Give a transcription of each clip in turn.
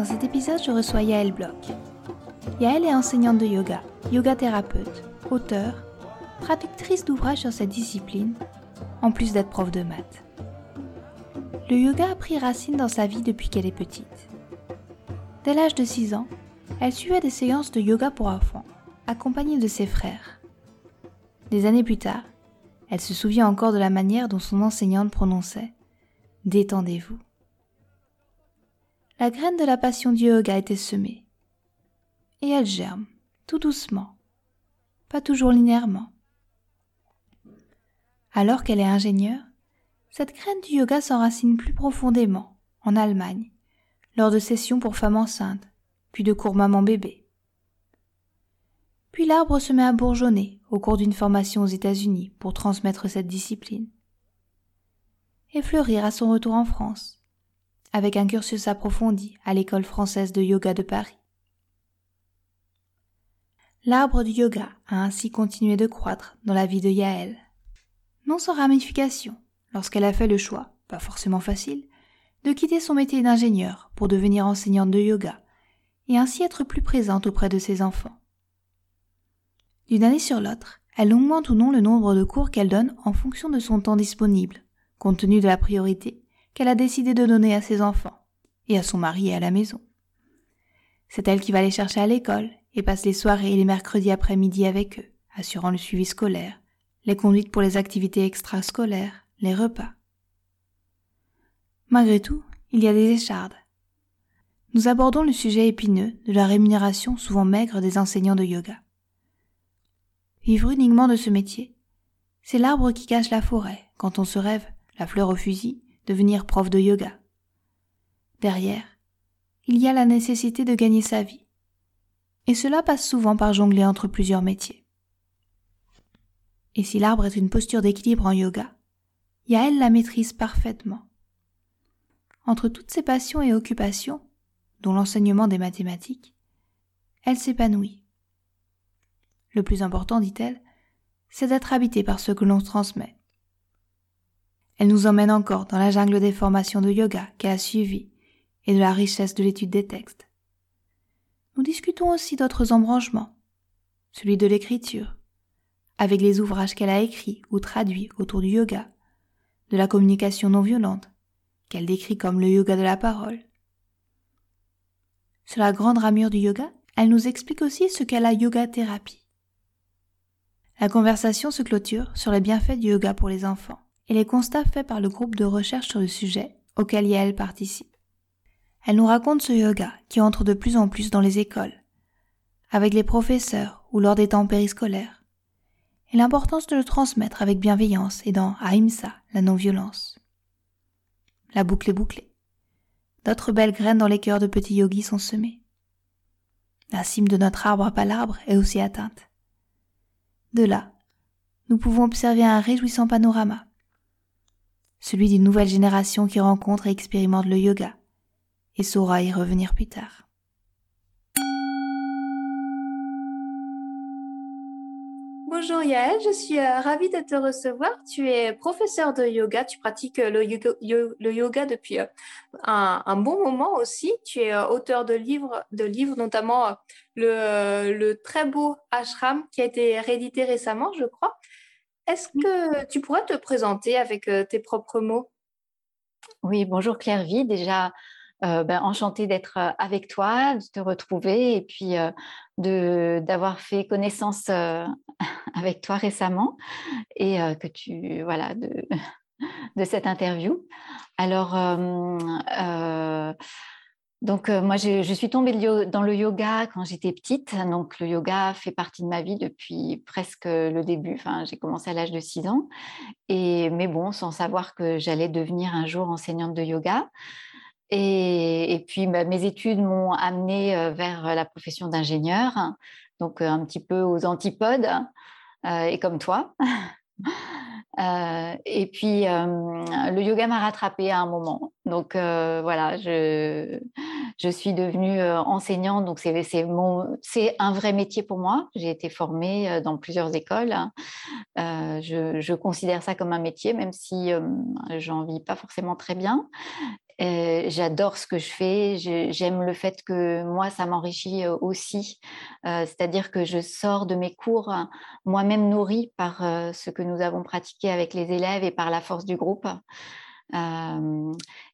Dans cet épisode, je reçois Yael Bloch. Yael est enseignante de yoga, yoga thérapeute, auteur, traductrice d'ouvrages sur cette discipline, en plus d'être prof de maths. Le yoga a pris racine dans sa vie depuis qu'elle est petite. Dès l'âge de 6 ans, elle suivait des séances de yoga pour enfants, accompagnée de ses frères. Des années plus tard, elle se souvient encore de la manière dont son enseignante prononçait ⁇ Détendez-vous ⁇ la graine de la passion du yoga a été semée. Et elle germe, tout doucement, pas toujours linéairement. Alors qu'elle est ingénieure, cette graine du yoga s'enracine plus profondément en Allemagne, lors de sessions pour femmes enceintes, puis de cours maman-bébé. Puis l'arbre se met à bourgeonner au cours d'une formation aux États-Unis pour transmettre cette discipline. Et fleurir à son retour en France, avec un cursus approfondi à l'école française de yoga de Paris. L'arbre du yoga a ainsi continué de croître dans la vie de Yael. Non sans ramification, lorsqu'elle a fait le choix, pas forcément facile, de quitter son métier d'ingénieur pour devenir enseignante de yoga et ainsi être plus présente auprès de ses enfants. D'une année sur l'autre, elle augmente ou non le nombre de cours qu'elle donne en fonction de son temps disponible, compte tenu de la priorité qu'elle a décidé de donner à ses enfants, et à son mari et à la maison. C'est elle qui va les chercher à l'école et passe les soirées et les mercredis après-midi avec eux, assurant le suivi scolaire, les conduites pour les activités extrascolaires, les repas. Malgré tout, il y a des échardes. Nous abordons le sujet épineux de la rémunération souvent maigre des enseignants de yoga. Vivre uniquement de ce métier, c'est l'arbre qui cache la forêt quand on se rêve, la fleur au fusil, devenir prof de yoga. Derrière, il y a la nécessité de gagner sa vie. Et cela passe souvent par jongler entre plusieurs métiers. Et si l'arbre est une posture d'équilibre en yoga, Yael la maîtrise parfaitement. Entre toutes ses passions et occupations, dont l'enseignement des mathématiques, elle s'épanouit. Le plus important, dit-elle, c'est d'être habité par ce que l'on transmet. Elle nous emmène encore dans la jungle des formations de yoga qu'elle a suivies et de la richesse de l'étude des textes. Nous discutons aussi d'autres embranchements, celui de l'écriture, avec les ouvrages qu'elle a écrits ou traduits autour du yoga, de la communication non violente, qu'elle décrit comme le yoga de la parole. Sur la grande ramure du yoga, elle nous explique aussi ce qu'est la yoga thérapie. La conversation se clôture sur les bienfaits du yoga pour les enfants et les constats faits par le groupe de recherche sur le sujet auquel Yael participe. Elle nous raconte ce yoga qui entre de plus en plus dans les écoles, avec les professeurs ou lors des temps périscolaires, et l'importance de le transmettre avec bienveillance et dans Ahimsa, la non-violence. La boucle est bouclée. D'autres belles graines dans les cœurs de petits yogis sont semées. La cime de notre arbre à palabre est aussi atteinte. De là, nous pouvons observer un réjouissant panorama celui d'une nouvelle génération qui rencontre et expérimente le yoga, et saura y revenir plus tard. Bonjour Yael, je suis euh, ravie de te recevoir. Tu es professeur de yoga, tu pratiques euh, le yoga, depuis euh, un, bon moment aussi. Tu es auteur de livres, de livres notamment le, le très beau ashram qui a été réédité récemment, je crois. Est-ce que tu pourrais te présenter avec euh, tes propres mots? Oui, bonjour Claire Vie. Déjà, euh, ben, enchantée d'être euh, avec toi, de te retrouver et puis d'avoir fait connaissance avec toi récemment et que tu voilà de, de cette interview. Alors donc, euh, moi, je, suis tombée dans le yoga quand j'étais petite. Donc, le yoga fait partie de ma vie depuis presque le début. Enfin, j'ai commencé à l'âge de 6 ans. Et, mais bon, sans savoir que j'allais devenir un jour enseignante de yoga. Et, puis, bah, mes études m'ont amené vers la profession d'ingénieur, donc un petit peu aux antipodes, et comme toi. et puis, le yoga m'a rattrapé à un moment. Donc, voilà, je, je, suis devenue enseignante. Donc, c'est un vrai métier pour moi. J'ai été formée dans plusieurs écoles. Je, je, considère ça comme un métier, même si j'en vis pas forcément très bien. Euh, j'adore ce que je fais. J'aime le fait que moi, ça m'enrichit euh, aussi. Euh, c'est-à-dire que je sors de mes cours moi-même nourrie par ce que nous avons pratiqué avec les élèves et par la force du groupe.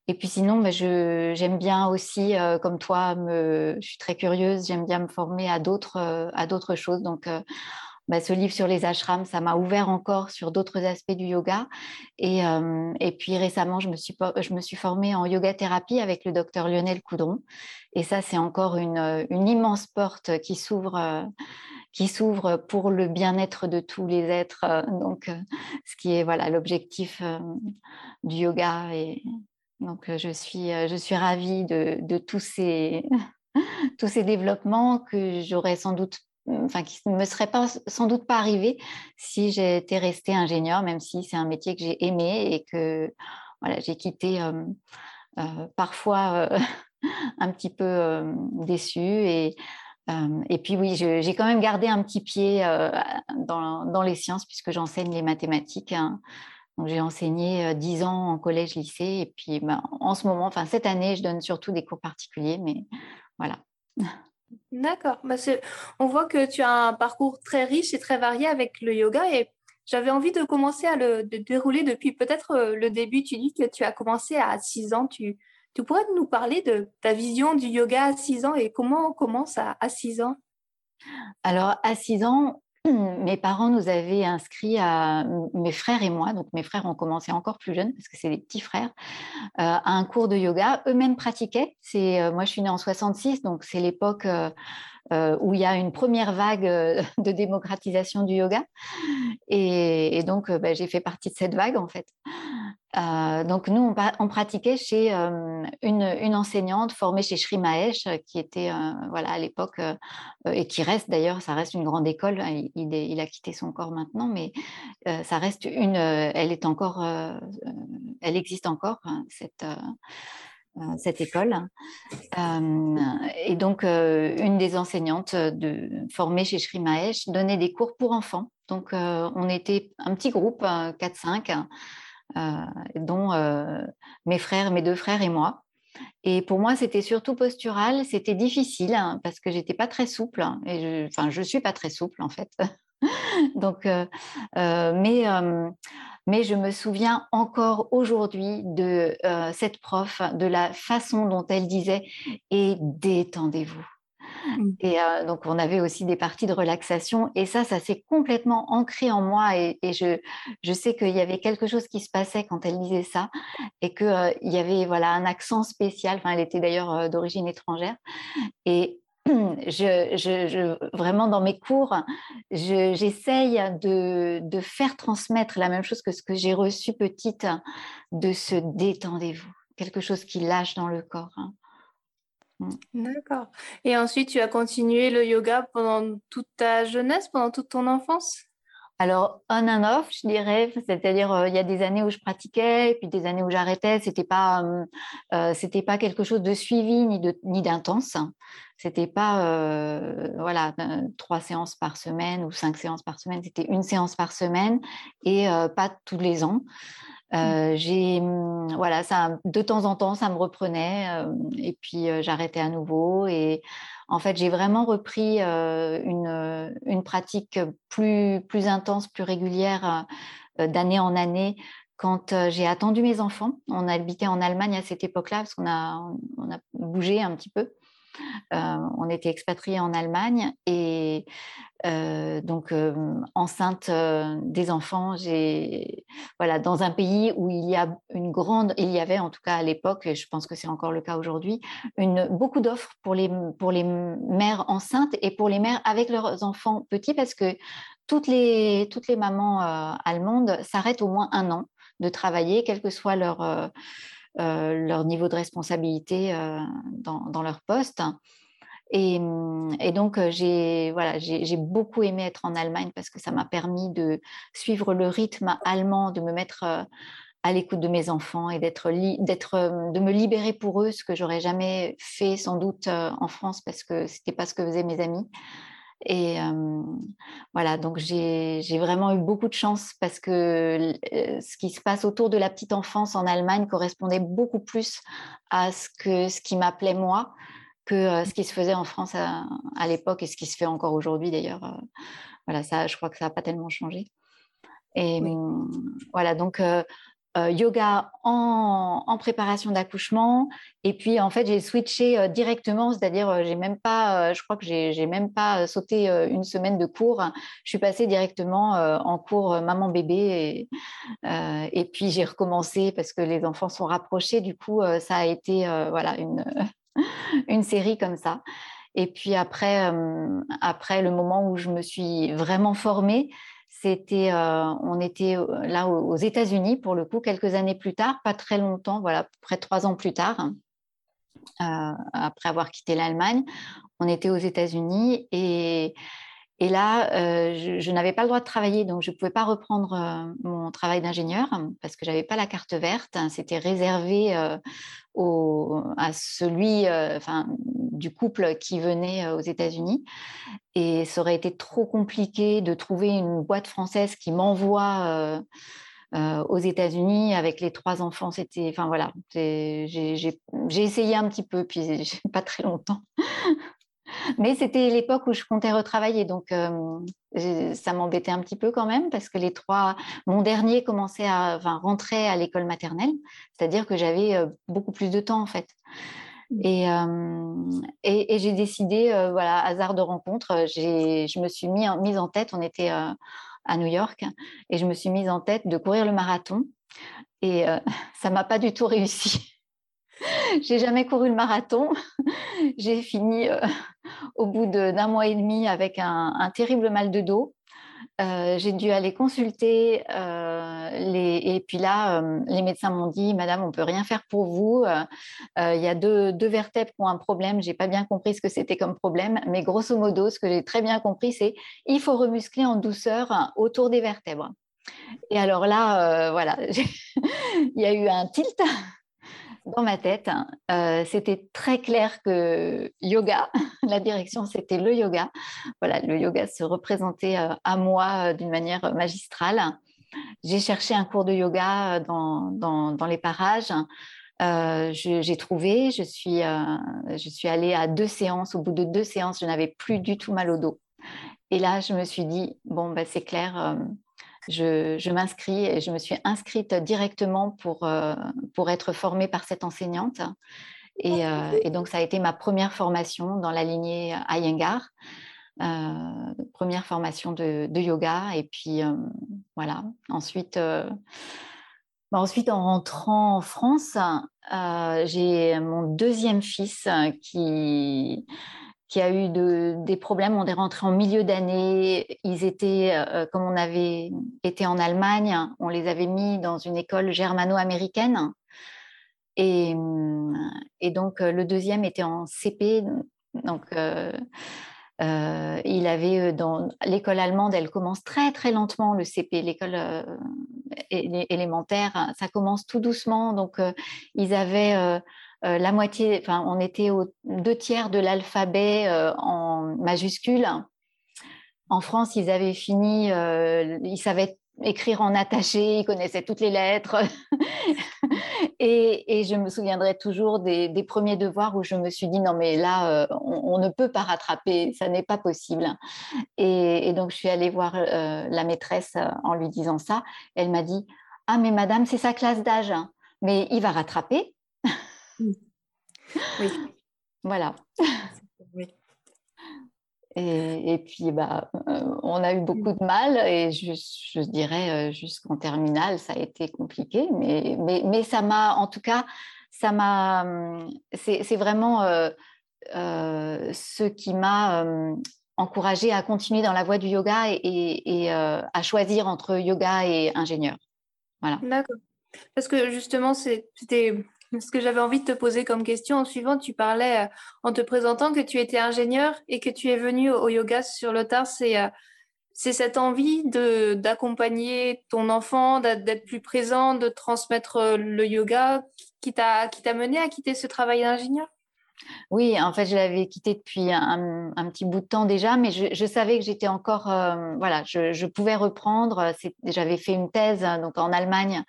Et puis sinon, bah, j'aime bien aussi, comme toi, je suis très curieuse, j'aime bien me former à d'autres choses. Donc, bah, ce livre sur les ashrams, ça m'a ouvert encore sur d'autres aspects du yoga. Et, puis récemment, je me, suis, je me suis formée en yoga thérapie avec le docteur Lionel Coudron. Et ça, c'est encore une, immense porte qui s'ouvre qui s'ouvre pour le bien-être de tous les êtres. Donc, ce qui est voilà l'objectif du yoga. Et donc, je suis, je suis ravie de, de tous ces tous ces développements que j'aurais sans doute enfin qui ne me serait pas sans doute pas arrivé si j'étais restée ingénieure, même si c'est un métier que j'ai aimé et que voilà, j'ai quitté euh, euh, parfois euh, un petit peu déçue. Et, et puis oui, j'ai quand même gardé un petit pied dans, dans, les sciences puisque j'enseigne les mathématiques. Hein. J'ai enseigné dix ans en collège, lycée, et puis ben, en ce moment, enfin cette année, je donne surtout des cours particuliers, mais voilà. D'accord. Bah, on voit que tu as un parcours très riche et très varié avec le yoga et j'avais envie de commencer à le dérouler depuis peut-être euh, le début. Tu dis que tu as commencé à 6 ans. Tu, tu pourrais nous parler de ta vision du yoga à 6 ans et comment on commence à, à 6 ans? Alors, à 6 ans, mes parents nous avaient inscrits à mes frères et moi, donc mes frères ont commencé encore plus jeunes parce que c'est des petits frères, euh, à un cours de yoga. Eux-mêmes pratiquaient. C'est euh, moi, je suis née en 66, donc c'est l'époque euh, où il y a une première vague de démocratisation du yoga, et, donc bah, j'ai fait partie de cette vague en fait. Euh, donc nous, on, pratiquait chez euh, une, enseignante formée chez Sri Mahesh, euh, qui était voilà à l'époque et qui reste d'ailleurs, ça reste une grande école. Il, a quitté son corps maintenant, mais ça reste une. elle est encore, elle existe encore hein, cette cette école. et donc, une des enseignantes de, formée chez Sri Mahesh donnait des cours pour enfants. Donc, on était un petit groupe, 4-5, euh, dont euh, mes frères, mes deux frères et moi. Et pour moi, c'était surtout postural. C'était difficile hein, parce que j'étais pas très souple. Et je, enfin, je suis pas très souple en fait. Donc, euh, mais mais je me souviens encore aujourd'hui de cette prof, de la façon dont elle disait et détendez-vous. Mmh. Et donc, on avait aussi des parties de relaxation. Et ça, ça s'est complètement ancré en moi. Et, je, je, sais qu'il y avait quelque chose qui se passait quand elle disait ça. Et qu'il il y avait voilà, un accent spécial. Enfin, elle était d'ailleurs d'origine étrangère. Et je, vraiment, dans mes cours, j'essaye de, de, faire transmettre la même chose que ce que j'ai reçu petite, de se détendez-vous. Quelque chose qui lâche dans le corps. Hein. Mm. D'accord. Et ensuite, tu as continué le yoga pendant toute ta jeunesse, pendant toute ton enfance? Alors, on and off, je dirais, c'est-à-dire euh, il y a des années où je pratiquais, puis des années où j'arrêtais. C'était pas, euh, euh, pas quelque chose de suivi ni de ni d'intense. C'était pas, voilà, trois séances par semaine ou cinq séances par semaine. C'était une séance par semaine et pas tous les ans. Mmh. j'ai mmh, voilà ça de temps en temps ça me reprenait et puis j'arrêtais à nouveau et en fait j'ai vraiment repris une, une, pratique plus plus intense plus régulière d'année en année quand j'ai attendu mes enfants on habitait en Allemagne à cette époque-là parce qu'on a on a bougé un petit peu euh, on était expatriés en Allemagne et euh, donc euh, enceinte des enfants, j'ai voilà dans un pays où il y a une grande, il y avait en tout cas à l'époque, et je pense que c'est encore le cas aujourd'hui, beaucoup d'offres pour les pour les mères enceintes et pour les mères avec leurs enfants petits parce que toutes les toutes les mamans allemandes s'arrêtent au moins un an de travailler, quel que soit leur leur niveau de responsabilité dans, leur poste. Et, donc, j'ai voilà, j'ai beaucoup aimé être en Allemagne parce que ça m'a permis de suivre le rythme allemand, de me mettre à l'écoute de mes enfants et d'être, de me libérer pour eux, ce que j'aurais jamais fait sans doute en France parce que c'était pas ce que faisaient mes amis. Et voilà, donc j'ai vraiment eu beaucoup de chance parce que ce qui se passe autour de la petite enfance en Allemagne correspondait beaucoup plus à ce, que, ce qui m'appelait moi que ce qui se faisait en France à, l'époque et ce qui se fait encore aujourd'hui d'ailleurs. voilà, ça, je crois que ça n'a pas tellement changé. Et voilà, donc euh, yoga en, préparation d'accouchement. Et puis, en fait, j'ai switché euh, directement, c'est-à-dire, euh, j'ai même pas, je crois que j'ai même pas sauté une semaine de cours. Je suis passée directement en cours maman-bébé. Et, et, puis, j'ai recommencé parce que les enfants sont rapprochés. Du coup, ça a été voilà, une, une série comme ça. Et puis après, après le moment où je me suis vraiment formée, c'était, euh, on était euh, là aux États-Unis pour le coup quelques années plus tard, pas très longtemps, voilà, près de trois ans plus tard, euh, après avoir quitté l'Allemagne, on était aux États-Unis et, et là, je, n'avais pas le droit de travailler, donc je ne pouvais pas reprendre mon travail d'ingénieur parce que j'avais pas la carte verte. C'était réservé au, à celui, enfin, du couple qui venait aux États-Unis. Et ça aurait été trop compliqué de trouver une boîte française qui m'envoie aux États-Unis avec les trois enfants. Enfin voilà, j'ai essayé un petit peu, puis pas très longtemps. Mais c'était l'époque où je comptais retravailler, donc ça m'embêtait un petit peu quand même parce que les trois, mon dernier commençait à, enfin, rentrer à l'école maternelle, c'est-à-dire que j'avais beaucoup plus de temps en fait. Mmh. Et, et, j'ai décidé, voilà, hasard de rencontre, je me suis mis mise en tête, on était à New York, et je me suis mise en tête de courir le marathon. Et ça m'a pas du tout réussi. J'ai jamais couru le marathon. j'ai fini au bout d'un mois et demi avec un, terrible mal de dos. Euh, j'ai dû aller consulter euh, les... et puis là, euh, les médecins m'ont dit, Madame, on peut rien faire pour vous. Il y a deux, deux, vertèbres qui ont un problème. J'ai pas bien compris ce que c'était comme problème, mais grosso modo, ce que j'ai très bien compris, c'est il faut remuscler en douceur autour des vertèbres. Et alors là, voilà, il y a eu un tilt dans ma tête, hein, euh, c'était très clair que yoga, la direction c'était le yoga. Voilà, le yoga se représentait euh, à moi euh, d'une manière magistrale. J'ai cherché un cours de yoga dans, dans, les parages. j'ai trouvé, je suis, je suis allée à deux séances. Au bout de deux séances, je n'avais plus du tout mal au dos. Et là, je me suis dit, bon, bah, c'est clair, je, m'inscris et je me suis inscrite directement pour, euh, pour être formée par cette enseignante. Euh, et, donc, ça a été ma première formation dans la lignée Iyengar, euh, première formation de, yoga. Et puis, voilà. Ensuite, bah, ensuite, en rentrant en France, j'ai mon deuxième fils qui qui a eu des problèmes. On est rentré en milieu d'année. Ils étaient, euh, comme on avait été en Allemagne, on les avait mis dans une école germano-américaine. Et, et, donc, le deuxième était en CP. Donc, euh, euh, il avait dans l'école allemande, elle commence très très lentement le CP, l'école élémentaire, ça commence tout doucement. Donc, ils avaient euh, la moitié, enfin, on était aux deux tiers de l'alphabet euh, en majuscule. En France, ils avaient fini, euh, ils savaient écrire en attaché, ils connaissaient toutes les lettres. et, je me souviendrai toujours des, premiers devoirs où je me suis dit non mais là, on, ne peut pas rattraper, ça n'est pas possible. Et, donc je suis allée voir la maîtresse en lui disant ça. Elle m'a dit ah mais madame, c'est sa classe d'âge, mais il va rattraper. Oui. Voilà. Et, puis, bah, euh, on a eu beaucoup de mal et je, dirais euh, jusqu'en terminale, ça a été compliqué, mais, mais, mais ça m'a, en tout cas, ça m'a, hum, c'est vraiment euh, ce qui m'a encouragé à continuer dans la voie du yoga et, et à choisir entre yoga et ingénieur. Voilà. D'accord. Parce que justement, c'était ce que j'avais envie de te poser comme question en suivant, tu parlais en te présentant que tu étais ingénieur et que tu es venu au yoga sur le tard. C'est c'est cette envie de d'accompagner ton enfant, d'être plus présent, de transmettre le yoga qui t'a qui t'a mené à quitter ce travail d'ingénieur? Oui, en fait, je l'avais quitté depuis un, petit bout de temps déjà, mais je, savais que j'étais encore, voilà, je, je, pouvais reprendre. J'avais fait une thèse donc en Allemagne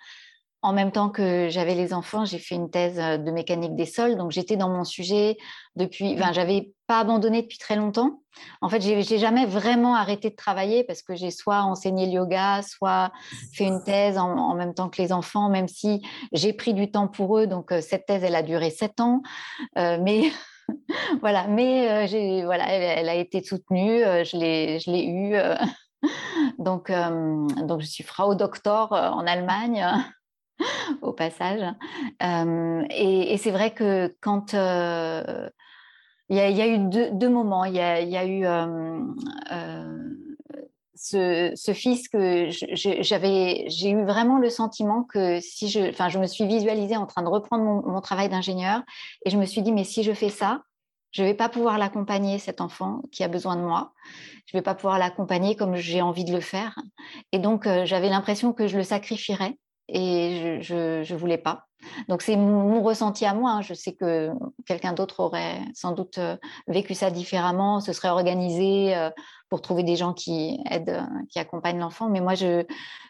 en même temps que j'avais les enfants, j'ai fait une thèse euh, de mécanique des sols. Donc, j'étais dans mon sujet depuis. Enfin, j'avais pas abandonné depuis très longtemps. En fait, j'ai jamais vraiment arrêté de travailler parce que j'ai soit enseigné le yoga, soit fait une thèse en, même temps que les enfants, même si j'ai pris du temps pour eux. Donc, euh, cette thèse, elle a duré sept ans. Euh, mais. voilà, mais voilà, elle, a été soutenue, je l'ai, je l'ai eue. donc, donc, je suis Frau Doctor en Allemagne. au passage. et, c'est vrai que quand il y, a eu deux, moments, il y a, eu ce, fils que j'avais, j'ai eu vraiment le sentiment que si je, enfin, je me suis visualisée en train de reprendre mon, travail d'ingénieur et je me suis dit, mais si je fais ça, je ne vais pas pouvoir l'accompagner, cet enfant qui a besoin de moi. Je ne vais pas pouvoir l'accompagner comme j'ai envie de le faire. Et donc, j'avais l'impression que je le sacrifierais et je ne voulais pas. Donc c'est mon, ressenti à moi. Hein. Je sais que quelqu'un d'autre aurait sans doute euh, vécu ça différemment, se serait organisé euh, pour trouver des gens qui aident, euh, qui accompagnent l'enfant. Mais moi, je,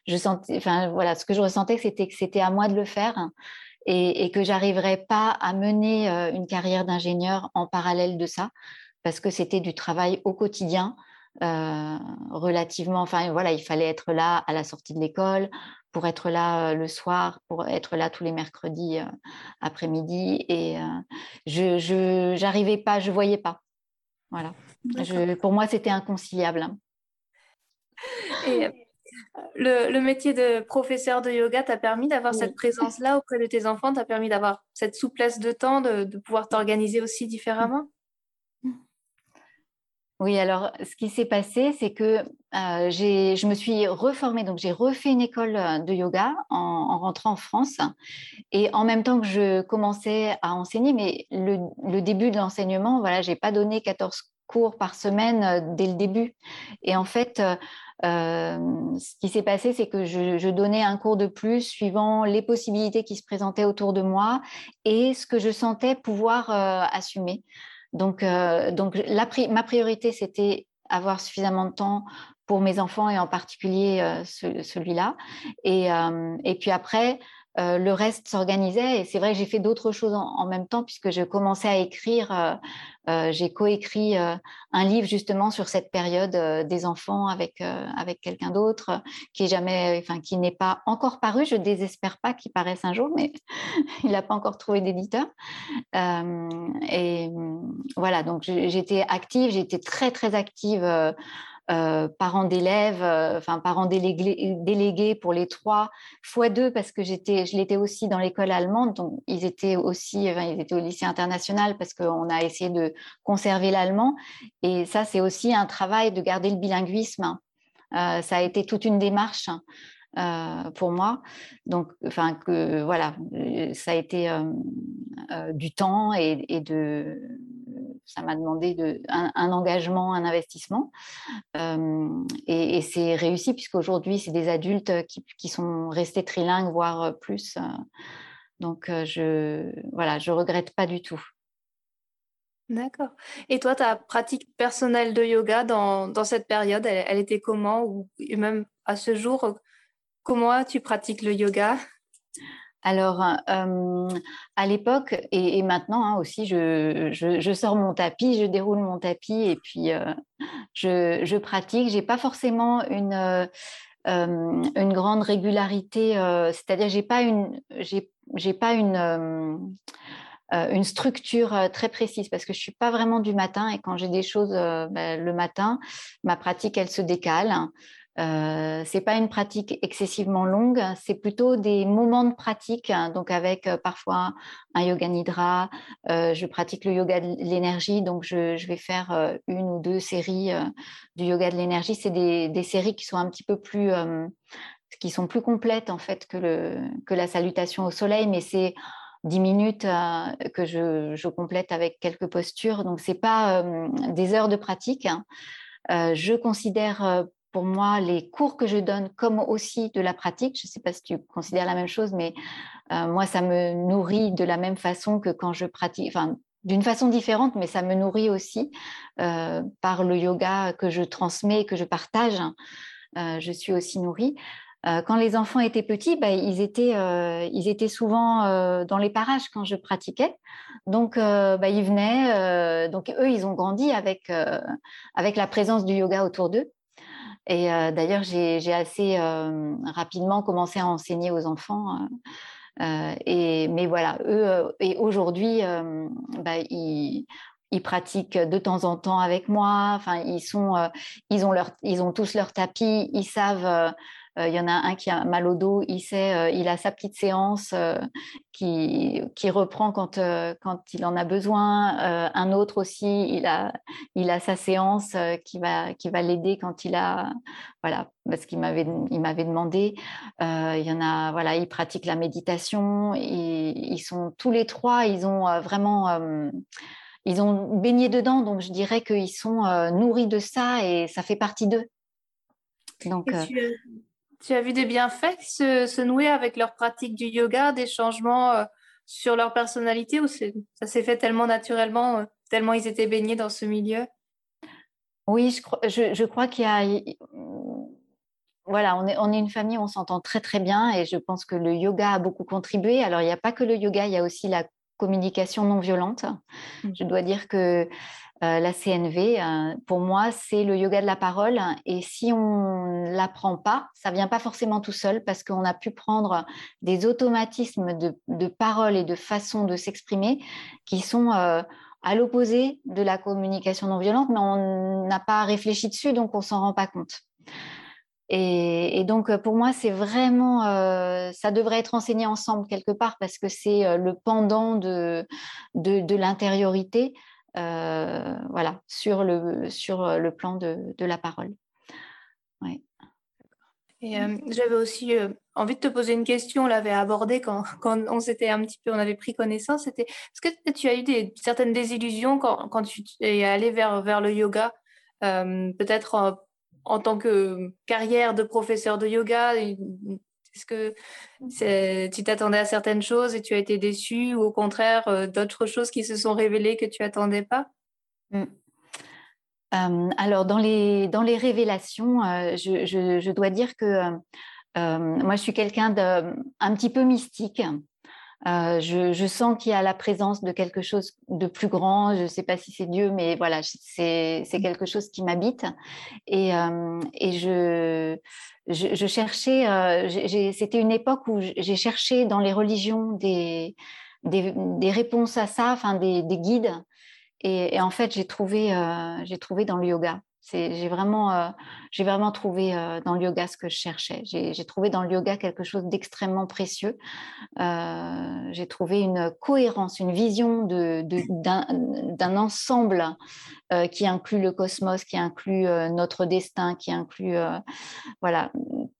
je sentais, enfin voilà, ce que je ressentais, c'était que c'était à moi de le faire et, et que j'arriverais pas à mener une carrière d'ingénieur en parallèle de ça parce que c'était du travail au quotidien. relativement, enfin voilà, il fallait être là à la sortie de l'école, pour être là le soir, pour être là tous les mercredis après-midi. Et je n'arrivais pas, je voyais pas. Voilà. pour moi, c'était inconciliable. Et le, métier de professeur de yoga t'a permis d'avoir cette présence-là auprès de tes enfants, t'a permis d'avoir cette souplesse de temps, de pouvoir t'organiser aussi différemment? Oui, alors ce qui s'est passé, c'est que euh, je me suis reformée, donc j'ai refait une école euh, de yoga en, rentrant en France. Et en même temps que je commençais à enseigner, mais le, début de l'enseignement, voilà, j'ai pas donné 14 cours par semaine euh, dès le début. Et en fait, ce qui s'est passé, c'est que je, je, donnais un cours de plus suivant les possibilités qui se présentaient autour de moi et ce que je sentais pouvoir assumer. Donc, euh, ma priorité, c'était avoir suffisamment de temps pour mes enfants et en particulier euh, celui-là. Euh, et, puis après, euh, le reste s'organisait. Et c'est vrai que j'ai fait d'autres choses en, même temps puisque je commençais à écrire. Euh, euh, j'ai coécrit un livre justement sur cette période des enfants avec avec quelqu'un d'autre qui jamais, enfin qui n'est pas encore paru. Je désespère pas qu'il paraisse un jour, mais il n'a pas encore trouvé d'éditeur. et voilà, donc j'étais active, j'étais très très active euh, parents d'élèves, euh, enfin parents délégués, pour les trois, fois deux parce que j'étais, je l'étais aussi dans l'école allemande, donc ils étaient aussi, ils étaient au lycée international parce qu'on a essayé de conserver l'allemand. Et ça, c'est aussi un travail de garder le bilinguisme. Euh, ça a été toute une démarche. Pour moi. Donc, enfin, que voilà, ça a été du temps et de, ça m'a demandé de, un, engagement, un investissement. Euh, et, c'est réussi puisqu'aujourd'hui, c'est des adultes qui, sont restés trilingues, voire plus. Euh. donc, je voilà, je regrette pas du tout. D'accord. Et toi, ta pratique personnelle de yoga dans, dans cette période, elle, elle, était comment Ou même à ce jour, comment tu pratiques le yoga? Alors, euh, à l'époque et, maintenant hein, aussi, je, sors mon tapis, je déroule mon tapis et puis euh, je, pratique. J'ai pas forcément une, euh, une grande régularité, c'est-à-dire j'ai pas une, j'ai, pas une une structure très précise parce que je suis pas vraiment du matin et quand j'ai des choses ben, le matin, ma pratique elle se décale. Euh, c'est pas une pratique excessivement longue, c'est plutôt des moments de pratique, hein, donc avec euh, parfois un yoga nidra. Euh, je pratique le yoga de l'énergie, donc je, vais faire euh, une ou deux séries du yoga de l'énergie. C'est des, séries qui sont un petit peu plus, qui sont plus complètes en fait que, le, que la salutation au soleil, mais c'est 10 minutes que je, complète avec quelques postures. Donc, ce n'est pas des heures de pratique. Hein. je considère pour moi les cours que je donne comme aussi de la pratique. Je ne sais pas si tu considères la même chose, mais moi, ça me nourrit de la même façon que quand je pratique, enfin, d'une façon différente, mais ça me nourrit aussi par le yoga que je transmets, que je partage. je suis aussi nourrie. quand les enfants étaient petits, bah, ils, étaient, ils étaient souvent dans les parages quand je pratiquais. Donc, bah, ils venaient. donc, eux, ils ont grandi avec, avec la présence du yoga autour d'eux. Et d'ailleurs, j'ai assez rapidement commencé à enseigner aux enfants. et, mais voilà, eux, et aujourd'hui, bah, ils, ils, pratiquent de temps en temps avec moi. Enfin, ils, sont, ils, ont, leur, ils ont tous leur tapis, ils savent euh, il y en a un qui a mal au dos, il sait, euh, il a sa petite séance euh, qui, qui, reprend quand, quand il en a besoin. un autre aussi, il a, il a sa séance qui va, qui va l'aider quand il a, voilà, parce qu'il m'avait, il m'avait demandé. il y en a, voilà, ils pratiquent la méditation. Ils sont tous les trois, ils ont vraiment ils ont baigné dedans, donc je dirais qu'ils sont nourris de ça et ça fait partie d'eux. Donc, tu as vu des bienfaits se, se nouer avec leur pratique du yoga, des changements euh, sur leur personnalité ou ça s'est fait tellement naturellement, euh, tellement ils étaient baignés dans ce milieu? Oui, je crois, je, crois qu'il y a. Voilà, on est, on est une famille, on s'entend très très bien et je pense que le yoga a beaucoup contribué. Alors, il n'y a pas que le yoga, il y a aussi la communication non violente. Mmh. Je dois dire que euh, la CNV, euh, pour moi, c'est le yoga de la parole. Et si on ne l'apprend pas, ça vient pas forcément tout seul parce qu'on a pu prendre des automatismes de, parole et de façon de s'exprimer qui sont euh, à l'opposé de la communication non violente, mais on n'a pas réfléchi dessus, donc on s'en rend pas compte. Et, donc, pour moi, c'est vraiment, ça devrait être enseigné ensemble quelque part parce que c'est le pendant de, de l'intériorité. Euh, voilà, sur le, sur le plan de, la parole. Et euh, j'avais aussi euh, envie de te poser une question, on l'avait abordée quand, quand, on s'était un petit peu, on avait pris connaissance. C'était, est-ce que tu as eu des, certaines désillusions quand, quand tu es allé vers, vers le yoga, peut-être en, tant que carrière de professeur de yoga, est-ce que tu t'attendais à certaines choses et tu as été déçu ou au contraire euh, d'autres choses qui se sont révélées que tu attendais pas? Mmh. Alors dans les, dans les révélations, euh, je, je, dois dire que moi je suis quelqu'un d'un petit peu mystique. Euh, je, je, sens qu'il y a la présence de quelque chose de plus grand. Je ne sais pas si c'est Dieu, mais voilà, c'est quelque chose qui m'habite. Et, et je, je, cherchais, euh, c'était une époque où j'ai cherché dans les religions des, des, réponses à ça, enfin des, guides. Et, en fait, j'ai trouvé, euh, j'ai trouvé dans le yoga. J'ai vraiment, euh, j'ai vraiment trouvé euh, dans le yoga ce que je cherchais. J'ai trouvé dans le yoga quelque chose d'extrêmement précieux. Euh, j'ai trouvé une cohérence, une vision d'un de, ensemble qui inclut le cosmos, qui inclut notre destin, qui inclut voilà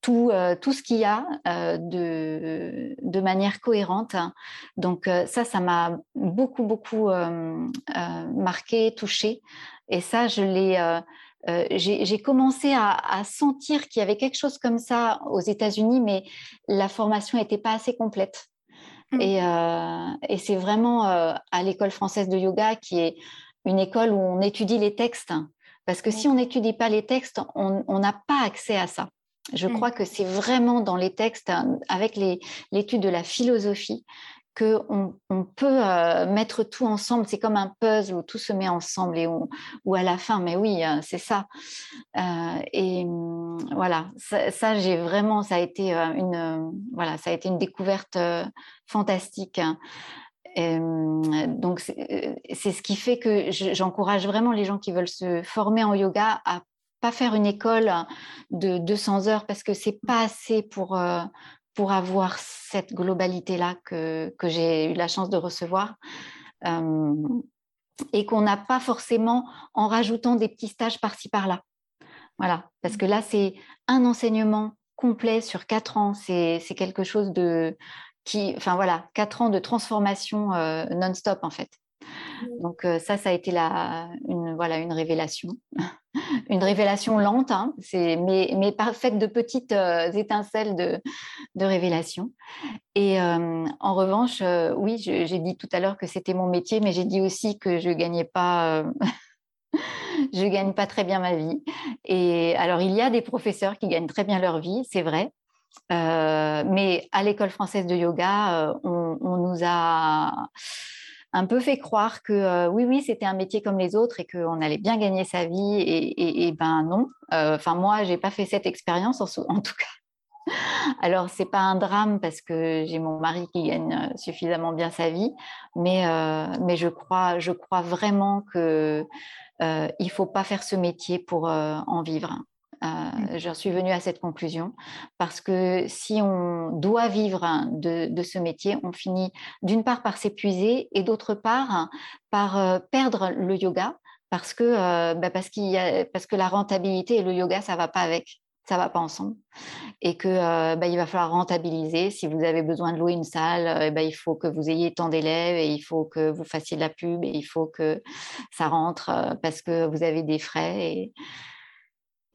tout, tout ce qu'il y a de, de manière cohérente. Donc ça, ça m'a beaucoup beaucoup marqué, touché. Et ça, je l'ai euh, j'ai commencé à, sentir qu'il y avait quelque chose comme ça aux États-Unis, mais la formation n'était pas assez complète. Mmh. Euh, et, c'est vraiment euh, à l'école française de yoga qui est une école où on étudie les textes. Parce que si on n'étudie pas les textes, on n'a pas accès à ça. Je mmh. crois que c'est vraiment dans les textes, avec l'étude de la philosophie, on peut euh, mettre tout ensemble. C'est comme un puzzle où tout se met ensemble et où, à la fin, mais oui, euh, c'est ça. Euh, et hum, voilà, ça, j'ai vraiment, ça a été une, voilà, ça a été une découverte fantastique. Hum, donc c'est ce qui fait que j'encourage vraiment les gens qui veulent se former en yoga à pas faire une école de 200 heures parce que c'est pas assez pour pour avoir cette globalité-là que, que j'ai eu la chance de recevoir. Euh, et qu'on n'a pas forcément en rajoutant des petits stages par-ci par-là. Voilà, parce que là, c'est un enseignement complet sur quatre ans. C'est quelque chose de, qui, enfin voilà, quatre ans de transformation non-stop en fait. Donc ça, ça a été la, une, voilà, une révélation. une révélation lente, hein, mais, mais faite de petites étincelles de, de, révélation. Et en revanche, oui, j'ai dit tout à l'heure que c'était mon métier, mais j'ai dit aussi que je gagnais pas... je gagne pas très bien ma vie. Et alors, il y a des professeurs qui gagnent très bien leur vie, c'est vrai. mais à l'école française de yoga, on nous a un peu fait croire que euh, oui, oui, c'était un métier comme les autres et qu'on allait bien gagner sa vie. Et, ben non. Euh, enfin, moi, j'ai pas fait cette expérience en, tout cas. Alors, c'est pas un drame parce que j'ai mon mari qui gagne euh, suffisamment bien sa vie, mais, je, crois, je crois vraiment qu'il ne faut pas faire ce métier pour en vivre. Euh, mmh. J'en suis venue à cette conclusion parce que si on doit vivre de, ce métier, on finit d'une part par s'épuiser et d'autre part par euh, perdre le yoga parce que, euh, bah, parce, qu'il a, parce que la rentabilité et le yoga, ça ne va pas avec ça va pas ensemble et que bah, il va falloir rentabiliser. Si vous avez besoin de louer une salle, bah, il faut que vous ayez tant d'élèves et il faut que vous fassiez de la pub et il faut que ça rentre parce que vous avez des frais et,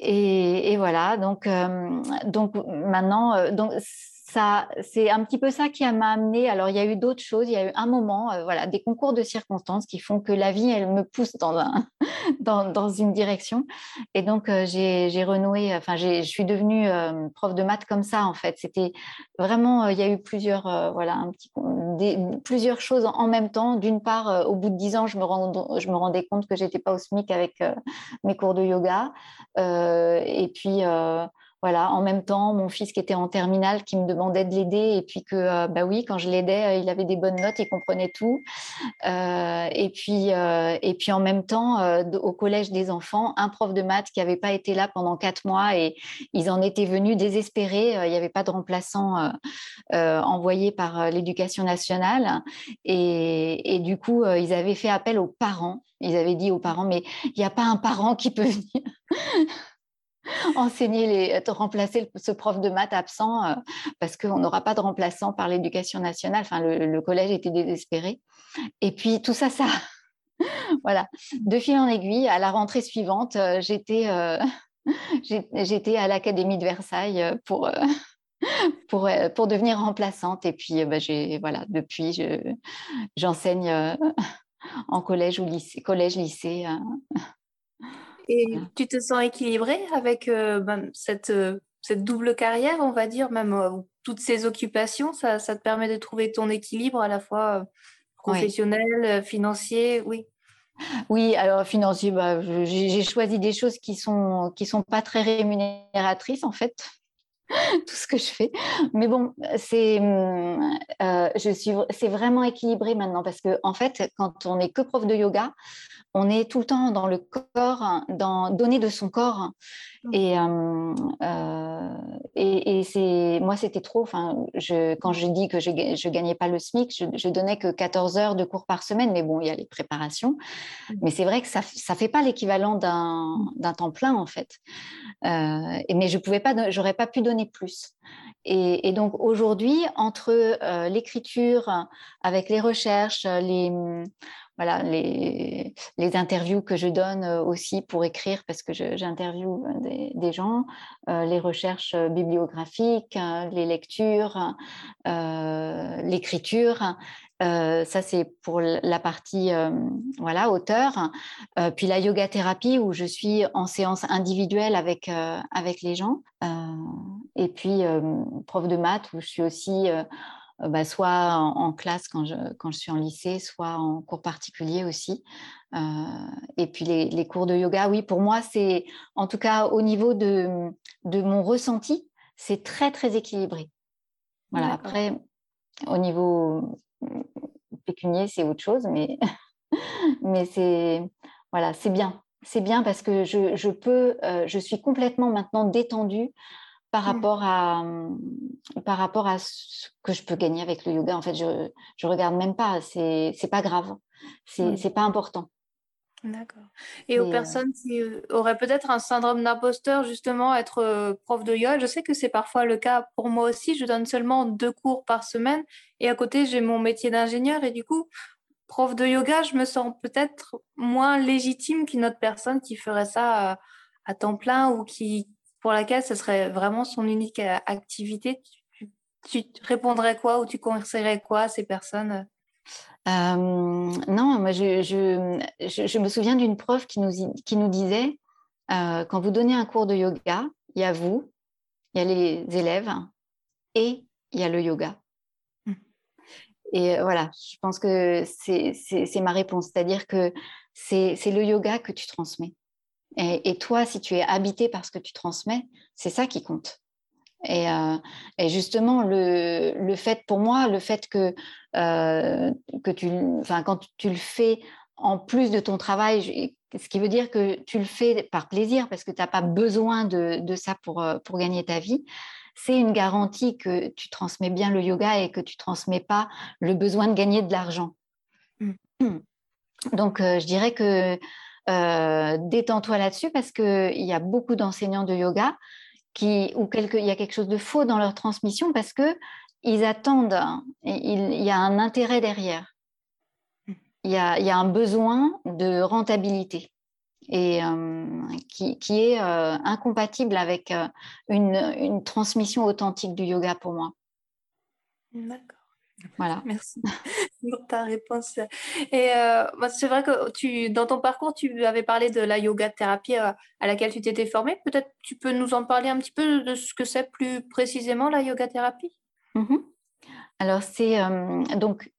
et, voilà, donc, euh, donc maintenant, euh, donc c'est un petit peu ça qui m'a amené. Alors, il y a eu d'autres choses. Il y a eu un moment, euh, voilà, des concours de circonstances qui font que la vie, elle me pousse dans, un, dans, une direction. Et donc, euh, j'ai renoué, enfin, je suis devenue euh, prof de maths comme ça, en fait. C'était vraiment, il y a eu plusieurs, voilà, plusieurs choses en même temps. D'une part, au bout de dix ans, je me, je me rendais compte que j'étais pas au SMIC avec mes cours de yoga. et puis, voilà, en même temps, mon fils qui était en terminale, qui me demandait de l'aider, et puis que, euh, bah oui, quand je l'aidais, euh, il avait des bonnes notes, il comprenait tout. Euh, et puis, et puis en même temps, au collège des enfants, un prof de maths qui n'avait pas été là pendant quatre mois, et ils en étaient venus désespérés. il n'y avait pas de remplaçant envoyé par l'éducation nationale, et, et, du coup, ils avaient fait appel aux parents. Ils avaient dit aux parents, mais il n'y a pas un parent qui peut venir enseigner, les, remplacer ce prof de maths absent euh, parce qu'on n'aura pas de remplaçant par l'éducation nationale. Enfin, le, collège était désespéré. Et puis tout ça, ça, voilà, de fil en aiguille, à la rentrée suivante, euh, j'étais, euh, j'étais à l'Académie de Versailles pour. Pour, pour devenir remplaçante et puis bah, j'ai voilà depuis j'enseigne en collège ou lycée collège lycée et tu te sens équilibrée avec euh, ben, cette, euh, cette double carrière, on va dire, même euh, toutes ces occupations, ça, ça, te permet de trouver ton équilibre à la fois professionnel, financier, oui. Oui, alors financier, bah, j'ai choisi des choses qui sont qui sont pas très rémunératrices en fait. tout ce que je fais. Mais bon, c'est je suis c'est vraiment équilibré maintenant parce que en fait, quand on n'est que prof de yoga, on est tout le temps dans le corps, dans donner de son corps. Et, euh, euh, et, et c'est moi, c'était trop. Enfin, je, quand je dis que je ne gagnais pas le SMIC, je, je, donnais que 14 heures de cours par semaine. Mais bon, il y a les préparations. Mmh. Mais c'est vrai que ça ne fait pas l'équivalent d'un temps plein, en fait. Euh, mais je pouvais pas, j'aurais pas pu donner plus. Et, et donc aujourd'hui, entre l'écriture, avec les recherches, les voilà, les, les, interviews que je donne euh, aussi pour écrire, parce que j'interviewe euh, des, gens, euh, les recherches bibliographiques, hein, les lectures, l'écriture. ça, c'est pour la partie voilà, auteur. puis la yoga thérapie, où je suis en séance individuelle avec, avec les gens. et puis prof de maths, où je suis aussi bah, soit en, classe quand je, quand je suis en lycée, soit en cours particulier aussi. Euh, et puis les, cours de yoga, oui, pour moi, c'est en tout cas au niveau de, de mon ressenti, c'est très, très équilibré. Voilà, après, au niveau pécunier, c'est autre chose, mais, mais c'est voilà, c'est bien. C'est bien parce que je, je peux, euh, je suis complètement maintenant détendue par mmh. rapport à mmh, par rapport à ce que je peux gagner avec le yoga en fait je je regarde même pas c'est c'est pas grave c'est mmh. c'est pas important D'accord. Et aux personnes qui auraient peut-être un syndrome d'imposteur, justement, être prof de yoga, je sais que c'est parfois le cas pour moi aussi. Je donne seulement deux cours par semaine et à côté, j'ai mon métier d'ingénieur et du coup, prof de yoga, je me sens peut-être moins légitime qu'une autre personne qui ferait ça à temps plein ou qui, pour laquelle ce serait vraiment son unique activité. Tu, répondrais quoi ou tu conseillerais quoi à ces personnes? Euh, Non, moi je, je, me souviens d'une prof qui nous, qui nous disait euh, quand vous donnez un cours de yoga, il y a vous, il y a les élèves et il y a le yoga. Et euh, voilà, je pense que c'est ma réponse. C'est-à-dire que c'est le yoga que tu transmets. Et, toi, si tu es habité par ce que tu transmets, c'est ça qui compte. Et, euh, justement, le, fait, pour moi, le fait que, euh, que tu, quand tu le fais en plus de ton travail, ce qui veut dire que tu le fais par plaisir parce que tu n'as pas besoin de, de ça pour, pour gagner ta vie, c'est une garantie que tu transmets bien le yoga et que tu transmets pas le besoin de gagner de l'argent. Mmh. Donc, euh, je dirais que euh, détends-toi là-dessus parce qu'il y a beaucoup d'enseignants de yoga qui, ou quelque, il y a quelque chose de faux dans leur transmission parce que ils attendent, il, y a un intérêt derrière. Mmh. Il y, a, il y a un besoin de rentabilité et qui, est incompatible avec une, transmission authentique du yoga pour moi. D'accord. Voilà. Merci pour ta réponse. Et bah, c'est vrai que tu, dans ton parcours, tu avais parlé de la yoga thérapie à laquelle tu t'étais formée. Peut-être tu peux nous en parler un petit peu de ce que c'est plus précisément la yoga thérapie? Mmh Alors, c'est donc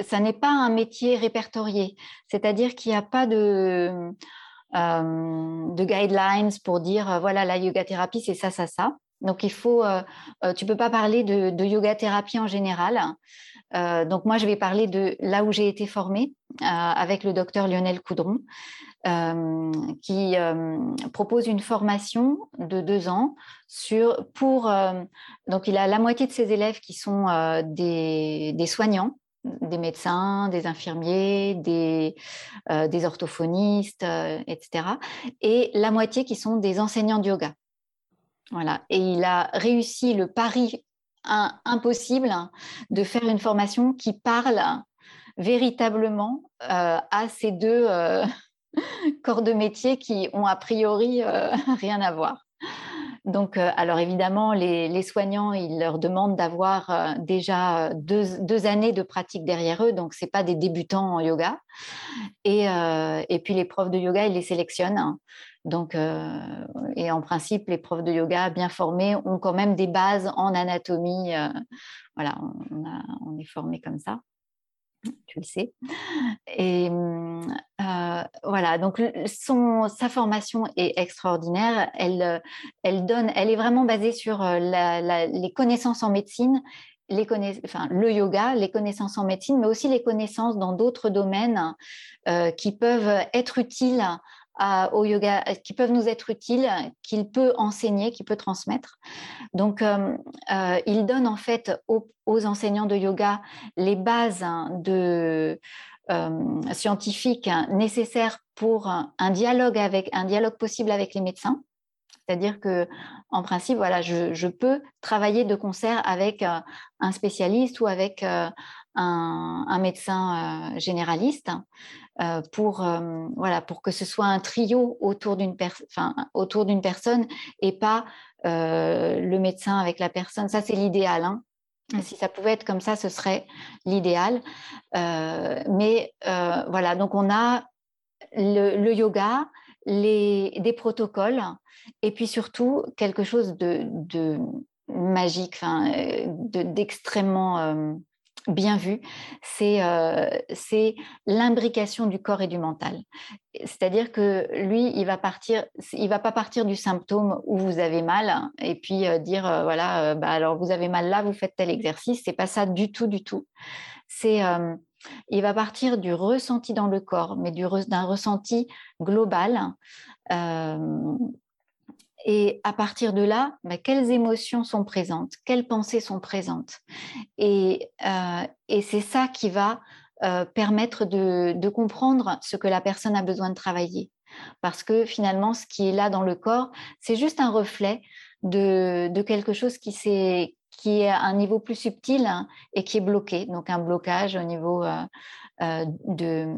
ça n'est pas un métier répertorié, c'est-à-dire qu'il n'y a pas de euh, de guidelines pour dire euh, voilà la yoga thérapie c'est ça ça ça. Donc il faut, euh, tu peux pas parler de, yoga thérapie en général. donc moi je vais parler de là où j'ai été formée avec le docteur Lionel Coudron, qui propose une formation de deux ans sur pour donc il a la moitié de ses élèves qui sont des, soignants des médecins, des infirmiers, des, euh, orthophonistes, euh, etc. Et la moitié qui sont des enseignants de yoga. Voilà. Et il a réussi le pari impossible de faire une formation qui parle véritablement euh, à ces deux corps de métier qui ont a priori rien à voir. Donc, euh, alors évidemment, les, soignants, ils leur demandent d'avoir euh, déjà deux, années de pratique derrière eux, donc ce pas des débutants en yoga. Euh, et, puis les profs de yoga, ils les sélectionnent. Donc, et en principe, les profs de yoga bien formés ont quand même des bases en anatomie. voilà, on, est formé comme ça tu le sais. Et euh, voilà, donc son, sa formation est extraordinaire. Elle, elle, donne, elle est vraiment basée sur euh, les connaissances en médecine, les enfin, le yoga, les connaissances en médecine, mais aussi les connaissances dans d'autres domaines euh, qui peuvent être utiles au yoga euh, qui peuvent nous être utiles, qu'il peut enseigner, qu'il peut transmettre. Donc, euh, euh, il donne en fait aux, enseignants de yoga les bases de, scientifiques nécessaires pour un dialogue avec un dialogue possible avec les médecins. C'est-à-dire que, en principe, voilà, je, peux travailler de concert avec un spécialiste ou avec un, médecin généraliste euh, pour, euh, voilà, pour que ce soit un trio autour d'une autour d'une personne et pas euh, le médecin avec la personne. Ça, c'est l'idéal. Hein. Mmh. Si ça pouvait être comme ça, ce serait l'idéal. mais voilà, donc on a le, yoga, les, des protocoles et puis surtout quelque chose de, de magique, d'extrêmement bien vu, euh, c'est l'imbrication du corps et du mental. C'est-à-dire que lui, il va partir, il va pas partir du symptôme où vous avez mal et puis euh, dire euh, voilà, bah, alors vous avez mal là, vous faites tel exercice. C'est pas ça du tout, du tout. C'est il va partir du ressenti dans le corps, mais d'un ressenti global et à partir de là, bah, quelles émotions sont présentes, quelles pensées sont présentes. Et, euh, c'est ça qui va permettre de, comprendre ce que la personne a besoin de travailler. Parce que finalement, ce qui est là dans le corps, c'est juste un reflet de, quelque chose qui, est, qui est à un niveau plus subtil hein, et qui est bloqué. Donc un blocage au niveau euh, euh, de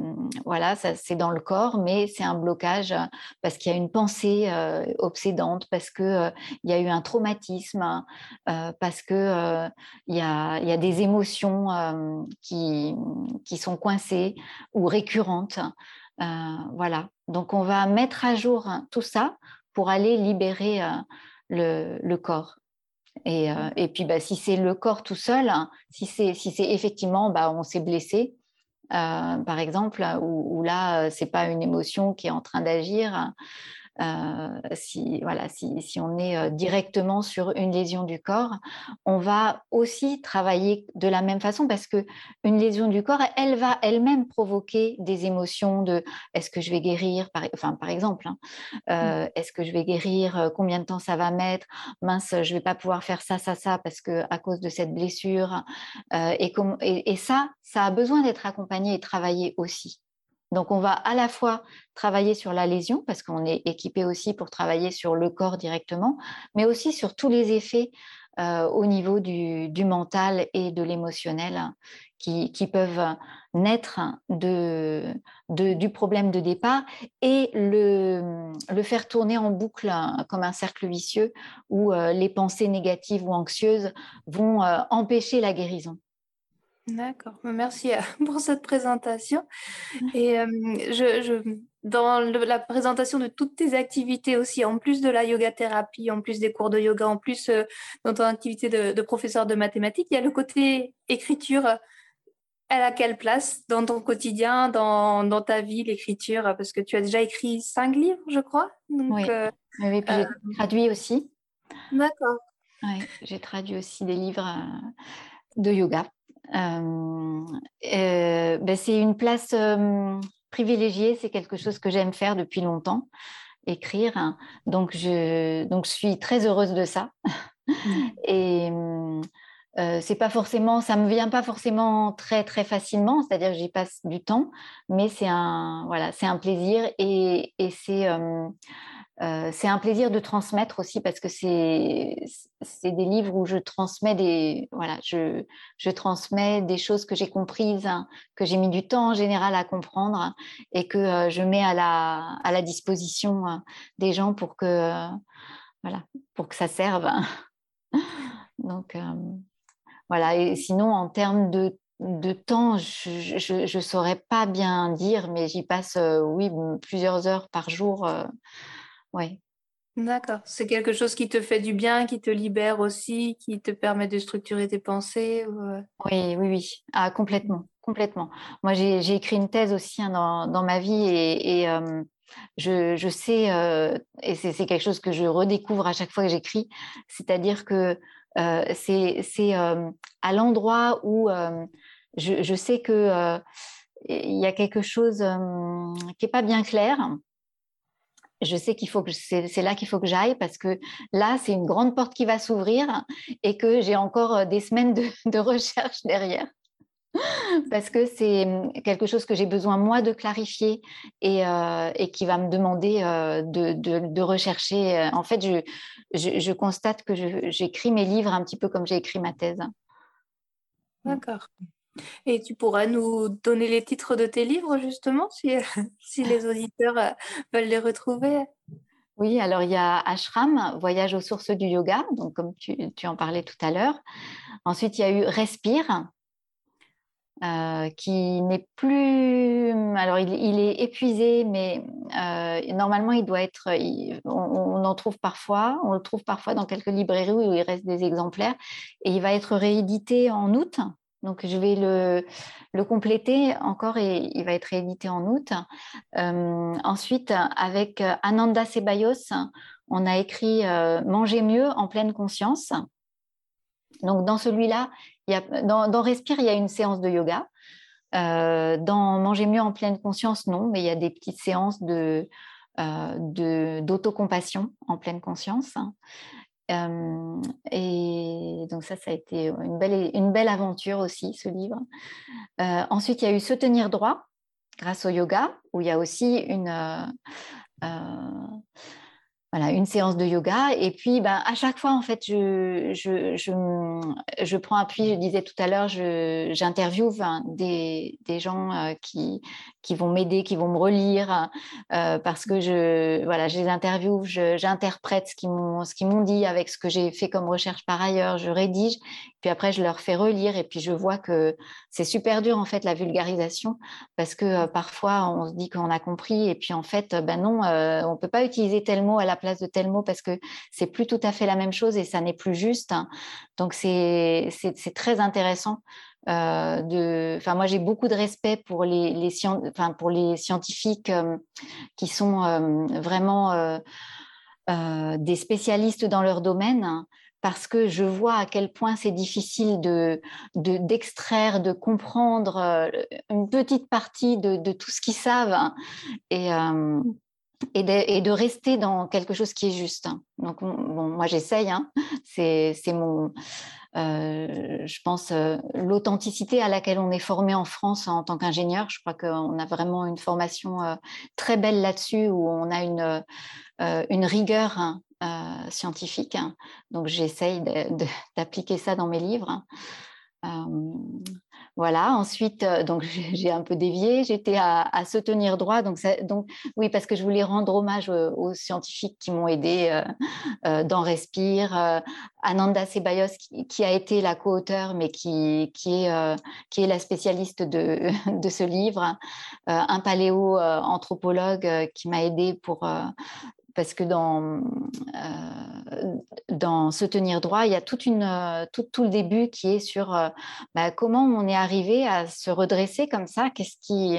voilà, ça c'est dans le corps, mais c'est un blocage euh, parce qu'il y a une pensée obsédante, parce que il y a eu un traumatisme, parce que il y a, des émotions qui, sont coincées ou récurrentes. voilà. Donc on va mettre à jour tout ça pour aller libérer le corps. Et, euh, et puis, bah, si c'est le corps tout seul, hein, si c'est si effectivement, bah, on s'est blessé, euh, par exemple, ou, ou là, euh, c'est pas une émotion qui est en train d'agir, si, voilà, si, si, on est euh, directement sur une lésion du corps, on va aussi travailler de la même façon parce que une lésion du corps, elle va elle-même provoquer des émotions de est-ce que je vais guérir, par, enfin par exemple, hein, euh, mmh. est-ce que je vais guérir, combien de temps ça va mettre, mince, je vais pas pouvoir faire ça, ça, ça parce que à cause de cette blessure, et, et, et ça, ça a besoin d'être accompagné et travaillé aussi. Donc, on va à la fois travailler sur la lésion, parce qu'on est équipé aussi pour travailler sur le corps directement, mais aussi sur tous les effets euh, au niveau du, mental et de l'émotionnel qui, peuvent naître du problème de départ et le, faire tourner en boucle comme un cercle vicieux où euh, les pensées négatives ou anxieuses vont euh, empêcher la guérison. D'accord, merci euh, pour cette présentation. Et euh, je, dans la présentation de toutes tes activités aussi, en plus de la yoga thérapie, en plus des cours de yoga, en plus euh, dans ton activité de, professeur de mathématiques, il y a le côté écriture. Elle a quelle place dans ton quotidien, dans, dans ta vie, l'écriture? Parce que tu as déjà écrit cinq livres, je crois. oui. oui, puis j'ai traduit aussi. D'accord. Oui, j'ai traduit aussi des livres de yoga. Euh, euh, ben c'est une place euh, privilégiée, c'est quelque chose que j'aime faire depuis longtemps, écrire. Donc je, donc je suis très heureuse de ça. Mmh. Et euh, c'est pas forcément, ça me vient pas forcément très très facilement, c'est-à-dire que j'y passe du temps, mais c'est un voilà, c'est un plaisir et, et c'est euh, c'est un plaisir de transmettre aussi parce que c'est des livres où je transmets des voilà je, je transmets des choses que j'ai comprises hein, que j'ai mis du temps en général à comprendre et que euh, je mets à la à la disposition euh, des gens pour que voilà pour que ça serve. Donc voilà. Et sinon en termes de de temps, je ne saurais pas bien dire, mais j'y passe, oui, plusieurs heures par jour oui. D'accord. C'est quelque chose qui te fait du bien, qui te libère aussi, qui te permet de structurer tes pensées euh? Oui, oui, oui. Ah, complètement, complètement. Moi, j'ai écrit une thèse aussi hein, dans, ma vie et, euh, je, sais, euh, et c'est quelque chose que je redécouvre à chaque fois que j'écris, c'est-à-dire que c'est à l'endroit où je, je, sais que il y a quelque chose qui n'est pas bien clair je sais qu'il faut que c'est là qu'il faut que j'aille parce que là, c'est une grande porte qui va s'ouvrir et que j'ai encore euh, des semaines de, recherche derrière. Parce que c'est hum, quelque chose que j'ai besoin, moi, de clarifier et, euh, qui va me demander euh, de, rechercher. En fait, je constate que j'écris mes livres un petit peu comme j'ai écrit ma thèse. D'accord. Et tu pourras nous donner les titres de tes livres, justement, si, les auditeurs euh, veulent les retrouver. Oui, alors il y a Ashram, Voyage aux sources du yoga, donc comme tu, en parlais tout à l'heure. Ensuite, il y a eu Respire, euh, qui n'est plus. Alors, il, est épuisé, mais euh, normalement, il doit être. on, en trouve parfois, on le trouve parfois dans quelques librairies où il reste des exemplaires, et il va être réédité en août. Donc, je vais le, compléter encore et il va être réédité en août. Euh, ensuite, avec Ananda Ceballos, on a écrit euh, Manger mieux en pleine conscience. Donc, dans celui-là, dans, Respire, il y a une séance de yoga. Euh, dans Manger mieux en pleine conscience, non, mais il y a des petites séances de, d'autocompassion en pleine conscience. Et donc ça, ça a été une belle, une belle aventure aussi, ce livre. ensuite, il y a eu Se tenir droit grâce au yoga, où il y a aussi une voilà, une séance de yoga. Et puis, ben, à chaque fois, en fait, je, je, je, je prends appui. Je disais tout à l'heure, j'interviewe des, des, gens euh, qui, qui vont m'aider, qui vont me relire, euh, parce que je, voilà, je les interviewe, j'interprète ce qu'ils m'ont dit avec ce que j'ai fait comme recherche par ailleurs, je rédige. Puis après, je leur fais relire et puis je vois que c'est super dur, en fait, la vulgarisation, parce que euh, parfois, on se dit qu'on a compris et puis en fait, ben non, on ne peut pas utiliser tel mot à la place de tel mot parce que c'est plus tout à fait la même chose et ça n'est plus juste. Hein. Donc c'est très intéressant. Euh, enfin moi j'ai beaucoup de respect pour les, pour les scientifiques euh, qui sont euh, vraiment des spécialistes dans leur domaine hein, parce que je vois à quel point c'est difficile de d'extraire, de, comprendre une petite partie de, tout ce qu'ils savent. Hein. Et, et de, rester dans quelque chose qui est juste. Hein. Donc, bon, moi, j'essaye. Hein. C'est mon, euh, je pense, euh, l'authenticité à laquelle on est formé en France en tant qu'ingénieur. Je crois qu'on a vraiment une formation euh, très belle là-dessus, où on a une, une rigueur hein, scientifique. Donc, j'essaye d'appliquer ça dans mes livres. Voilà, ensuite, euh, donc j'ai un peu dévié, j'étais à, se tenir droit. Donc, donc, oui, parce que je voulais rendre hommage aux, scientifiques qui m'ont aidé euh, euh, dans Respire. Ananda Sebayos, qui, a été la co-auteure, mais qui, qui, est, qui est la spécialiste de, de ce livre. un paléo-anthropologue qui m'a aidé pour parce que dans, euh, dans se tenir droit, il y a toute une, euh, tout, tout, le début qui est sur euh, bah, comment on est arrivé à se redresser comme ça, qu'est-ce qui,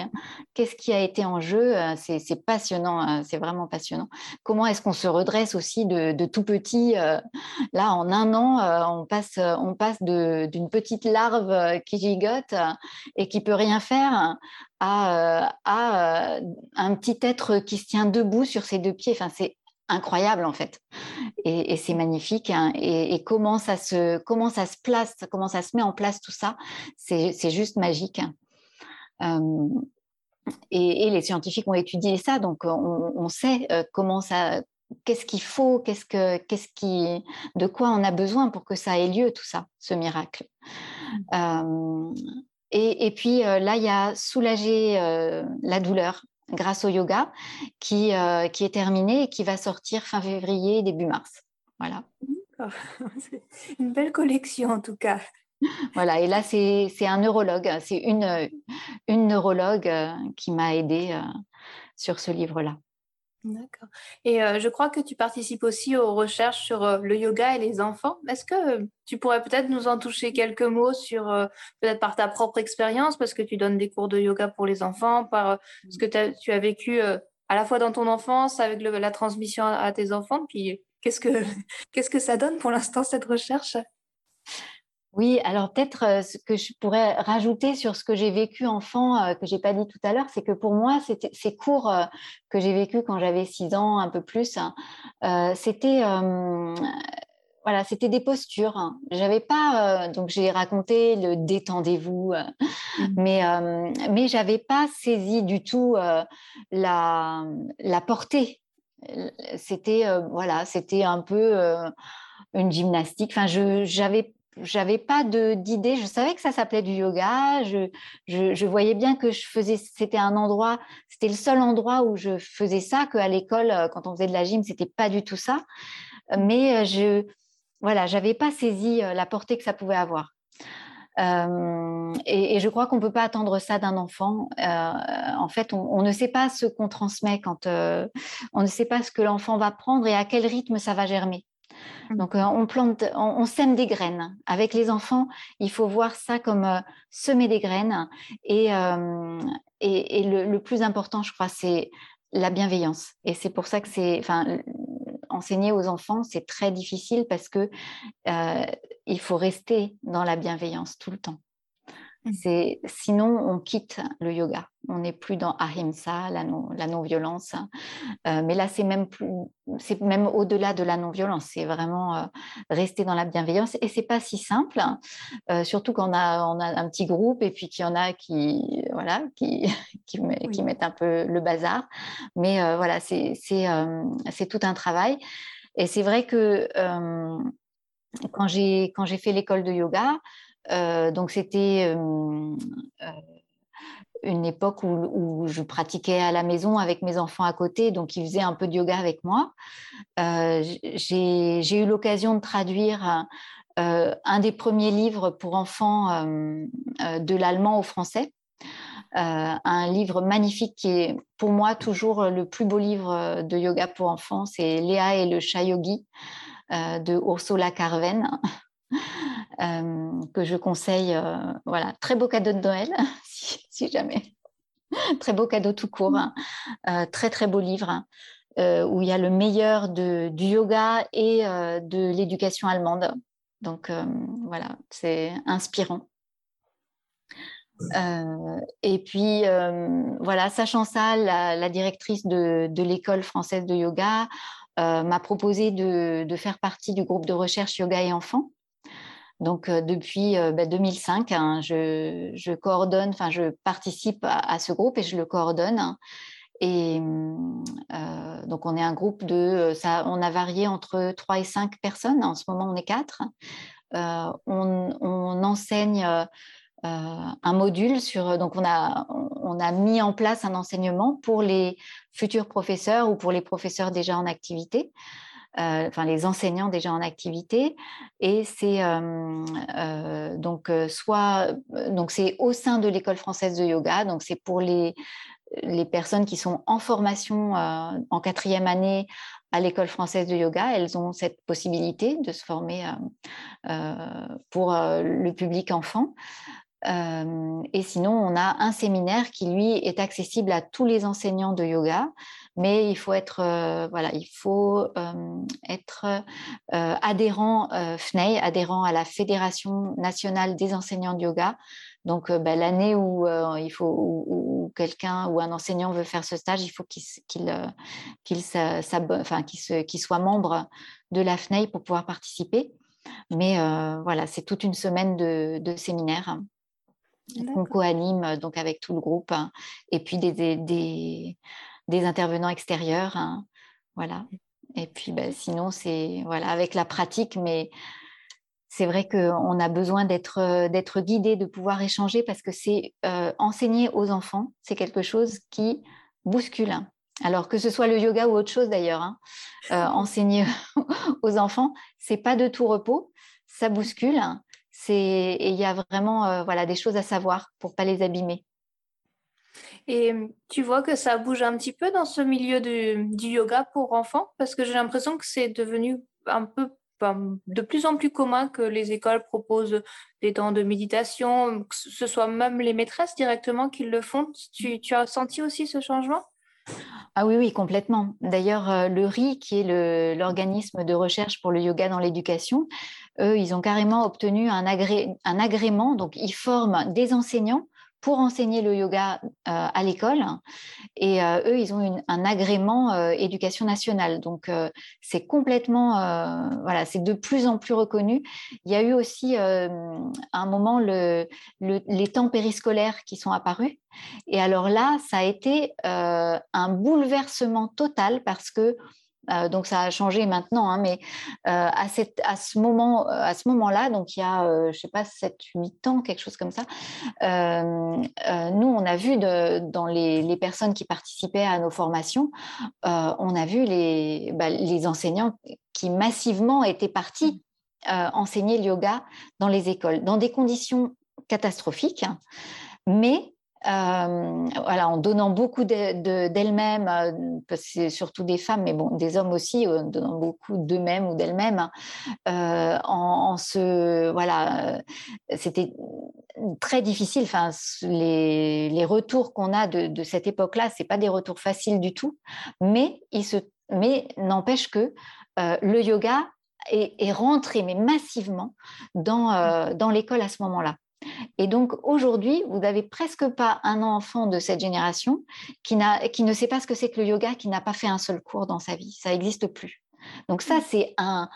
qui a été en jeu, c'est passionnant, c'est vraiment passionnant. Comment est-ce qu'on se redresse aussi de, de tout petit Là, en un an, on passe, on passe d'une petite larve qui gigote et qui peut rien faire à, à, un petit être qui se tient debout sur ses deux pieds. Enfin, c'est incroyable en fait. Et, c'est magnifique. Hein. Et, comment, ça se, comment ça se place, comment ça se met en place tout ça, c'est juste magique. Euh, et, les scientifiques ont étudié ça, donc on, sait euh, comment ça, qu'est-ce qu'il faut, qu'est-ce que, qu'est-ce qui, de quoi on a besoin pour que ça ait lieu tout ça, ce miracle. Mmh. Euh, et, puis là, il y a soulager la douleur grâce au yoga qui, euh, qui est terminé et qui va sortir fin février, début mars. Voilà. Une belle collection en tout cas. Voilà, et là, c'est un neurologue, c'est une, une neurologue euh, qui m'a aidée euh, sur ce livre-là. D'accord. Et euh, je crois que tu participes aussi aux recherches sur euh, le yoga et les enfants. Est-ce que tu pourrais peut-être nous en toucher quelques mots sur, euh, peut-être par ta propre expérience, parce que tu donnes des cours de yoga pour les enfants, par ce que tu as vécu à la fois dans ton enfance avec la transmission à, tes enfants, puis qu'est-ce que, qu'est-ce que ça donne pour l'instant cette recherche? Oui, alors peut-être euh, ce que je pourrais rajouter sur ce que j'ai vécu enfant, euh, que j'ai pas dit tout à l'heure, c'est que pour moi, ces cours euh, que j'ai vécu quand j'avais 6 ans, un peu plus, hein, c'était voilà, c'était des postures. Hein. J'avais pas, donc j'ai raconté le détendez-vous, mmh. mais mais j'avais pas saisi du tout la la portée. C'était voilà, c'était un peu une gymnastique. Enfin, je j'avais j'avais pas d'idée. Je savais que ça s'appelait du yoga. Je, je, voyais bien que je faisais. C'était un endroit. C'était le seul endroit où je faisais ça. Que à l'école, euh, quand on faisait de la gym, c'était pas du tout ça. Mais euh, je, voilà, j'avais pas saisi euh, la portée que ça pouvait avoir. et, je crois qu'on peut pas attendre ça d'un enfant. en fait, on, ne sait pas ce qu'on transmet quand on ne sait pas ce que l'enfant va prendre et à quel rythme ça va germer. Mmh. Donc, euh, on plante, on, sème des graines. Avec les enfants, il faut voir ça comme euh, semer des graines. Et, euh, et, le, plus important, je crois, c'est la bienveillance. Et c'est pour ça que c'est, enseigner aux enfants, c'est très difficile parce que il faut rester dans la bienveillance tout le temps. Mmh. C'est sinon on quitte le yoga. On n'est plus dans ahimsa, la non, la non violence. Euh, mais là c'est même plus, c'est même au-delà de la non violence. C'est vraiment euh, rester dans la bienveillance et c'est pas si simple. Hein. Euh, surtout quand on a on a un petit groupe et puis qu'il y en a qui voilà qui qui, qui mettent un peu le bazar. Mais voilà c'est c'est c'est tout un travail. Et c'est vrai que quand j'ai quand j'ai fait l'école de yoga, donc c'était euh, euh, une époque où, je pratiquais à la maison avec mes enfants à côté, donc ils faisaient un peu de yoga avec moi. j'ai eu l'occasion de traduire un des premiers livres pour enfants de l'allemand au français. un livre magnifique qui est pour moi toujours le plus beau livre de yoga pour enfants, c'est Léa et le chat yogi de Ursula Carven. Euh, que je conseille. Euh, voilà, très beau cadeau de Noël, si, jamais. très beau cadeau tout court. Hein. Euh, très, très beau livre. Hein, où il y a le meilleur de, du yoga et de l'éducation allemande. Donc voilà, c'est inspirant. et puis, voilà, sachant ça, la, directrice de, de l'école française de yoga m'a proposé de, de, faire partie du groupe de recherche yoga et enfants. Donc depuis 2005, bah, hein, je, coordonne, enfin je participe à, ce groupe et je le coordonne. Et donc on est un groupe de, ça, on a varié entre 3 et 5 personnes. En ce moment, on est 4. On, enseigne un module sur, donc on a, on a mis en place un enseignement pour les futurs professeurs ou pour les professeurs déjà en activité. Euh, enfin les enseignants déjà en activité. Et c'est euh, euh, donc soit donc c'est au sein de l'école française de yoga, donc c'est pour les les personnes qui sont en formation en quatrième année à l'école française de yoga, elles ont cette possibilité de se former pour le public enfant. et sinon, on a un séminaire qui, lui, est accessible à tous les enseignants de yoga, mais il faut être, euh, voilà, il faut euh, être adhérent FNEI, adhérent à la Fédération nationale des enseignants de yoga. Donc, bah, l'année où il faut où, quelqu'un ou un enseignant veut faire ce stage, il faut qu'il enfin, soit membre de la FNEI pour pouvoir participer. Mais voilà, c'est toute une semaine de, de séminaires qu'on co-anime donc avec tout le groupe hein, et puis des, des, des intervenants extérieurs. Hein, voilà. Et puis bah, sinon, c'est voilà, avec la pratique, mais c'est vrai qu'on a besoin d'être, d'être guidé, de pouvoir échanger parce que c'est euh, enseigner aux enfants, c'est quelque chose qui bouscule. Alors que ce soit le yoga ou autre chose d'ailleurs, hein, euh, enseigner aux enfants, c'est pas de tout repos, ça bouscule. C'est et il y a vraiment euh, voilà des choses à savoir pour pas les abîmer. Et tu vois que ça bouge un petit peu dans ce milieu du, yoga pour enfants? Parce que j'ai l'impression que c'est devenu un peu de plus en plus commun que les écoles proposent des temps de méditation, que ce soit même les maîtresses directement qui le font. Tu, as senti aussi ce changement? Ah oui, oui, complètement. D'ailleurs, euh, le RI, qui est l'organisme de recherche pour le yoga dans l'éducation, eux, ils ont carrément obtenu un, un agrément. Donc, ils forment des enseignants pour enseigner le yoga euh, à l'école. Et euh, eux, ils ont un agrément euh, éducation nationale. Donc, c'est complètement, voilà, c'est de plus en plus reconnu. Il y a eu aussi un moment le, les temps périscolaires qui sont apparus. Et alors là, ça a été un bouleversement total parce que euh, donc ça a changé maintenant, hein, mais euh, à, à, ce moment, à ce moment-là, donc il y a, euh, je sais pas, 7-8 ans, quelque chose comme ça, nous, on a vu dans les, personnes qui participaient à nos formations, on a vu les, bah, les enseignants qui massivement étaient partis enseigner le yoga dans les écoles, dans des conditions catastrophiques, mais euh, en donnant beaucoup d'elles-mêmes, euh, c'est surtout des femmes, mais des hommes aussi, euh, en donnant beaucoup d'eux-mêmes ou d'elles-mêmes, hein, voilà, c'était très difficile. Enfin, les, retours qu'on a de, cette époque-là, c'est pas des retours faciles du tout, mais n'empêche que le yoga est, est, rentré mais massivement dans, dans l'école à ce moment-là. Et donc aujourd'hui, vous n'avez presque pas un enfant de cette génération qui, qui ne sait pas ce que c'est que le yoga, qui n'a pas fait un seul cours dans sa vie. Ça n'existe plus. Donc ça, c'est un,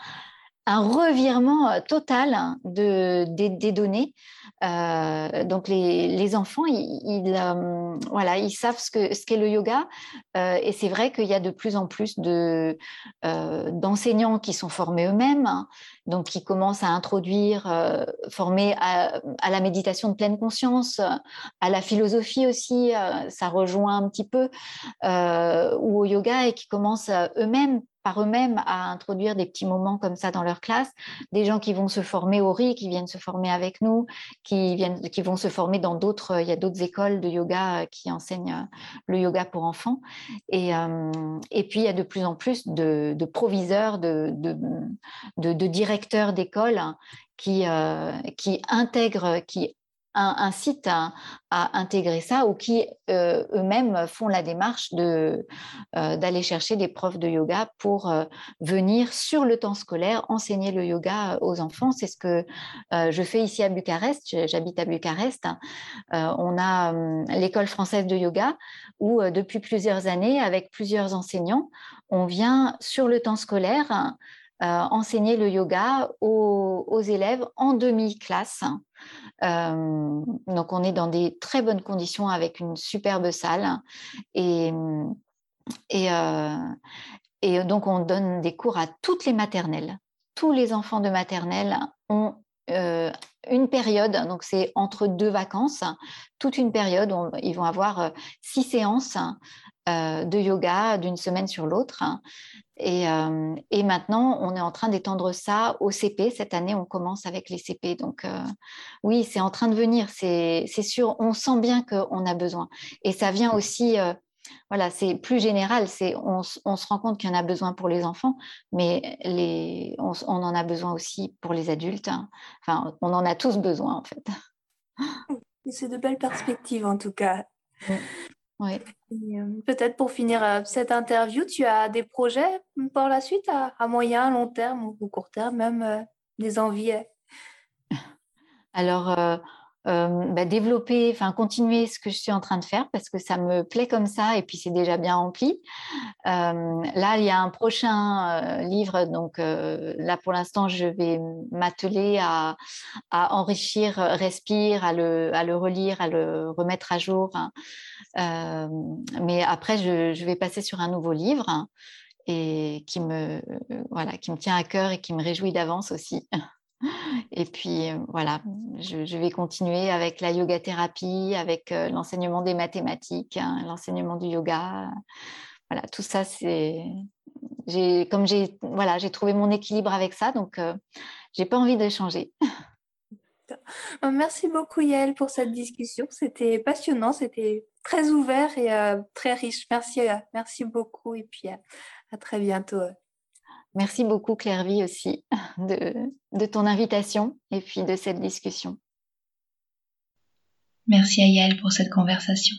un revirement euh, total hein, de, des, données. Euh, donc les, enfants, ils, euh, voilà, ils savent ce qu'est ce le yoga et c'est vrai qu'il y a de plus en plus de, d'enseignants qui sont formés eux-mêmes, hein, donc qui commencent à introduire, formés à, la méditation de pleine conscience, à la philosophie aussi, ça rejoint un petit peu, ou au yoga et qui commencent eux-mêmes par eux-mêmes à introduire des petits moments comme ça dans leur classe, des gens qui vont se former au RI, qui viennent se former avec nous, qui, viennent, qui vont se former dans d'autres, il y a d'autres écoles de yoga euh, qui enseignent euh, le yoga pour enfants. Et, euh, et puis, il y a de plus en plus de, proviseurs, de, de, directeurs d'écoles hein, qui, qui intègrent, qui un, site à, intégrer ça ou qui euh, eux-mêmes font la démarche euh, d'aller chercher des profs de yoga pour euh, venir sur le temps scolaire enseigner le yoga aux enfants. C'est ce que je fais ici à Bucarest. J'habite à Bucarest. on a hum, l'école française de yoga où depuis plusieurs années, avec plusieurs enseignants, on vient sur le temps scolaire enseigner le yoga aux, élèves en demi-classe euh, donc, on est dans des très bonnes conditions avec une superbe salle. Et, euh, et donc, on donne des cours à toutes les maternelles. Tous les enfants de maternelle ont euh, une période, donc c'est entre deux vacances, toute une période où ils vont avoir six séances de yoga d'une semaine sur l'autre. Euh, et, maintenant, on est en train d'étendre ça au CP. Cette année, on commence avec les CP. Donc, euh, oui, c'est en train de venir. C'est sûr, on sent bien qu'on a besoin. Et ça vient aussi, euh, voilà, c'est plus général. On, on, se rend compte qu'il y en a besoin pour les enfants, mais les, on, en a besoin aussi pour les adultes. Hein. Enfin, on en a tous besoin, en fait. C'est de belles perspectives, en tout cas. Euh, peut-être pour finir euh, cette interview, tu as des projets pour la suite à, moyen, long terme ou court terme, même euh, des envies Alors, bah, développer, enfin continuer ce que je suis en train de faire parce que ça me plaît comme ça et puis c'est déjà bien rempli. là, il y a un prochain livre, donc là pour l'instant, je vais m'atteler à, enrichir Respire, à le, relire, à le remettre à jour. Mais après, je, vais passer sur un nouveau livre. Et qui me, voilà, qui me tient à cœur et qui me réjouit d'avance aussi. Et puis voilà, je, vais continuer avec la yoga thérapie, avec l'enseignement des mathématiques, hein, l'enseignement du yoga. Voilà, tout ça, c'est comme j'ai voilà, trouvé mon équilibre avec ça, donc j'ai pas envie de changer. Merci beaucoup Yael pour cette discussion. C'était passionnant, c'était très ouvert et très riche. Merci, merci beaucoup et puis à très bientôt. Merci beaucoup Claire-Vie aussi de, ton invitation et puis de cette discussion. Merci à Yael pour cette conversation.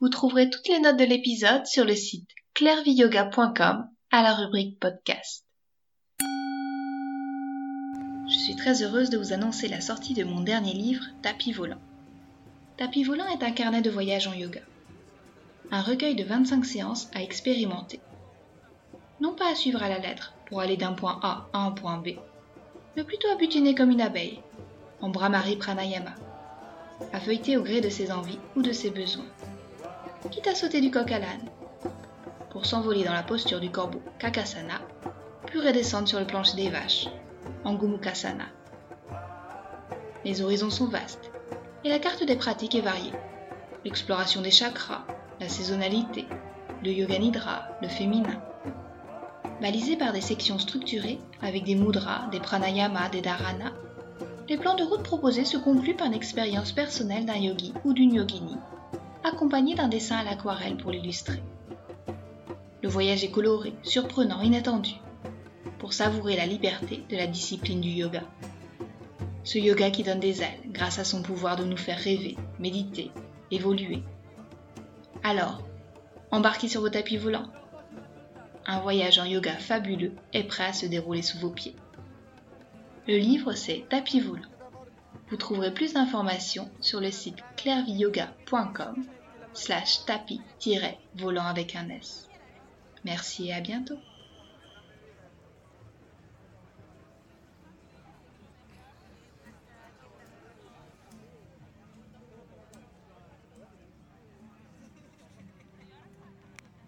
Vous trouverez toutes les notes de l'épisode sur le site clairviyoga.com à la rubrique podcast. Je suis très heureuse de vous annoncer la sortie de mon dernier livre, Tapis volant. Tapis volant est un carnet de voyage en yoga. Un recueil de 25 séances à expérimenter non pas à suivre à la lettre pour aller d'un point A à un point B, mais plutôt à butiner comme une abeille, en Brahmari Pranayama, à feuilleter au gré de ses envies ou de ses besoins, quitte à sauter du coq à l'âne, pour s'envoler dans la posture du corbeau Kakasana, puis redescendre sur le plancher des vaches, en Gumukasana. Les horizons sont vastes, et la carte des pratiques est variée. L'exploration des chakras, la saisonnalité, le yoga nidra, le féminin, balisés par des sections structurées avec des mudras, des pranayamas, des dharanas. Les plans de route proposés se concluent par une expérience personnelle d'un yogi ou d'une yogini, accompagné d'un dessin à l'aquarelle pour l'illustrer. Le voyage est coloré, surprenant, inattendu, pour savourer la liberté de la discipline du yoga. Ce yoga qui donne des ailes grâce à son pouvoir de nous faire rêver, méditer, évoluer. Alors, embarquez sur vos tapis volants un voyage en yoga fabuleux est prêt à se dérouler sous vos pieds. Le livre, c'est Tapis volant. Vous trouverez plus d'informations sur le site clairviyoga.com slash tapis-volant avec un S. Merci et à bientôt.